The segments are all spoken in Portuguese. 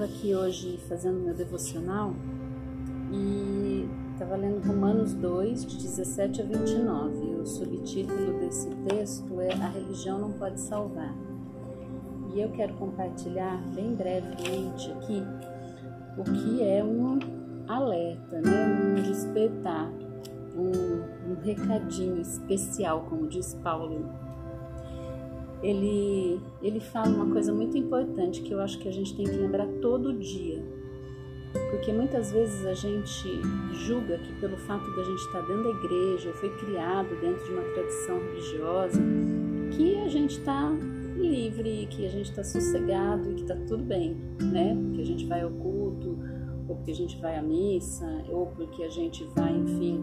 estava aqui hoje fazendo meu devocional e estava lendo Romanos 2, de 17 a 29. O subtítulo desse texto é A Religião Não Pode Salvar. E eu quero compartilhar bem brevemente aqui o que é um alerta, né? um despertar, um, um recadinho especial, como diz Paulo ele, ele fala uma coisa muito importante que eu acho que a gente tem que lembrar todo dia. Porque muitas vezes a gente julga que pelo fato de a gente estar dentro da igreja, foi criado dentro de uma tradição religiosa, que a gente está livre, que a gente está sossegado e que está tudo bem, né? Porque a gente vai ao culto, ou porque a gente vai à missa, ou porque a gente vai, enfim,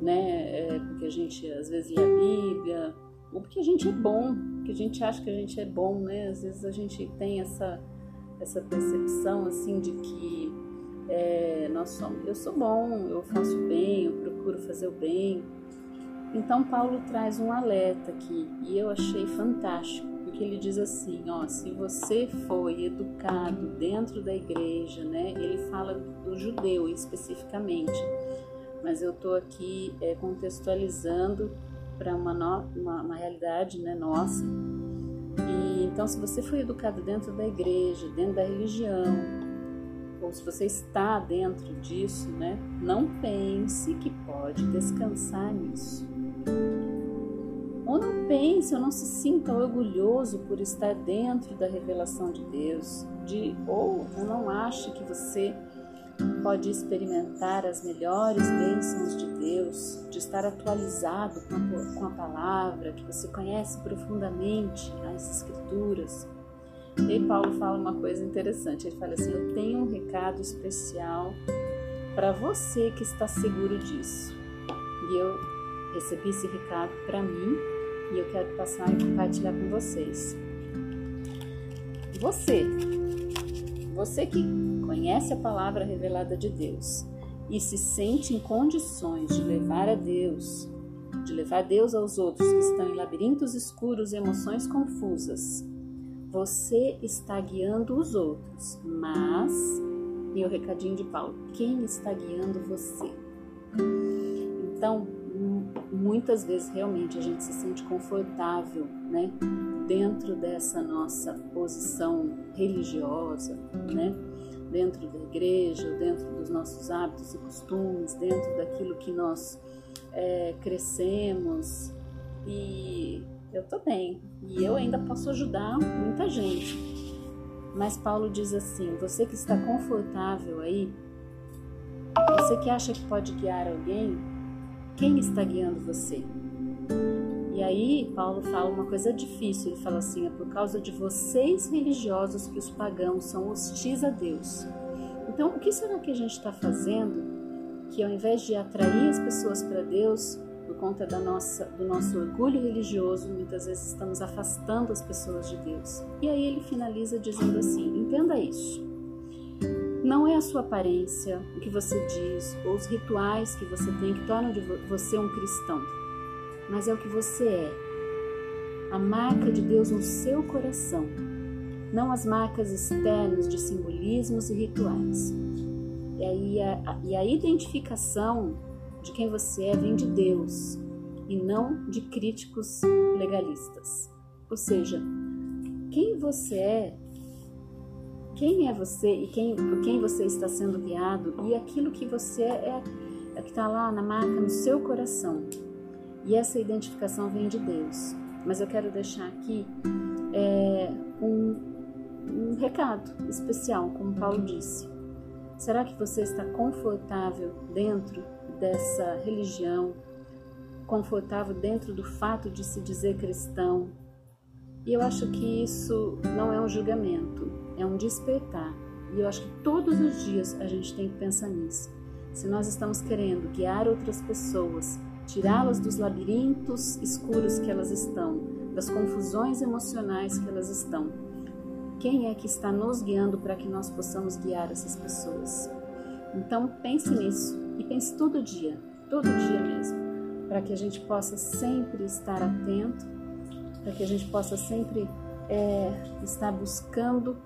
né? É, porque a gente às vezes lê a Bíblia, ou porque a gente é bom, porque a gente acha que a gente é bom, né? Às vezes a gente tem essa, essa percepção assim de que é, nós somos, eu sou bom, eu faço bem, eu procuro fazer o bem. Então Paulo traz um alerta aqui e eu achei fantástico, porque ele diz assim, ó, se você foi educado dentro da igreja, né? Ele fala do judeu especificamente, mas eu estou aqui é, contextualizando para uma, uma, uma, realidade né, nossa. Então, se você foi educado dentro da igreja, dentro da religião, ou se você está dentro disso, né, não pense que pode descansar nisso. Ou não pense, ou não se sinta orgulhoso por estar dentro da revelação de Deus, de, ou não ache que você pode experimentar as melhores bênçãos de Deus, de estar atualizado com a, palavra, que você conhece profundamente as Escrituras. E aí Paulo fala uma coisa interessante, ele fala assim, eu tenho um recado especial para você que está seguro disso. E eu recebi esse recado para mim e eu quero passar e compartilhar com vocês. Você, você que conhece a palavra revelada de Deus e se sente em condições de levar a Deus, de levar Deus aos outros que estão em labirintos escuros e emoções confusas, você está guiando os outros, mas, e o recadinho de Paulo, quem está guiando você? Então, muitas vezes realmente a gente se sente confortável, né, dentro dessa nossa posição religiosa, né? dentro da igreja, dentro dos nossos hábitos e costumes, dentro daquilo que nós é, crescemos. E eu tô bem, e eu ainda posso ajudar muita gente. Mas Paulo diz assim: você que está confortável aí, você que acha que pode guiar alguém, quem está guiando você? E aí, Paulo fala uma coisa difícil: ele fala assim, é por causa de vocês religiosos que os pagãos são hostis a Deus. Então, o que será que a gente está fazendo que, ao invés de atrair as pessoas para Deus, por conta da nossa, do nosso orgulho religioso, muitas vezes estamos afastando as pessoas de Deus? E aí ele finaliza dizendo assim: entenda isso. Não é a sua aparência, o que você diz, ou os rituais que você tem que tornam de você um cristão mas é o que você é. A marca de Deus no seu coração, não as marcas externas de simbolismos e rituais. E, aí a, e a identificação de quem você é vem de Deus e não de críticos legalistas. Ou seja, quem você é, quem é você e quem, por quem você está sendo guiado e aquilo que você é, é que está lá na marca no seu coração. E essa identificação vem de Deus. Mas eu quero deixar aqui é, um, um recado especial, como Paulo disse. Será que você está confortável dentro dessa religião? Confortável dentro do fato de se dizer cristão? E eu acho que isso não é um julgamento, é um despertar. E eu acho que todos os dias a gente tem que pensar nisso. Se nós estamos querendo guiar outras pessoas tirá-las dos labirintos escuros que elas estão, das confusões emocionais que elas estão. Quem é que está nos guiando para que nós possamos guiar essas pessoas? Então pense nisso e pense todo dia, todo dia mesmo, para que a gente possa sempre estar atento, para que a gente possa sempre é, estar buscando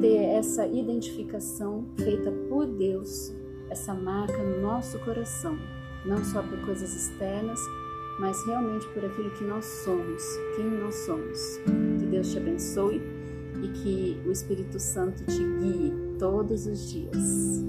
ter essa identificação feita por Deus, essa marca no nosso coração, não só por coisas externas, mas realmente por aquilo que nós somos, quem nós somos. Que Deus te abençoe e que o Espírito Santo te guie todos os dias.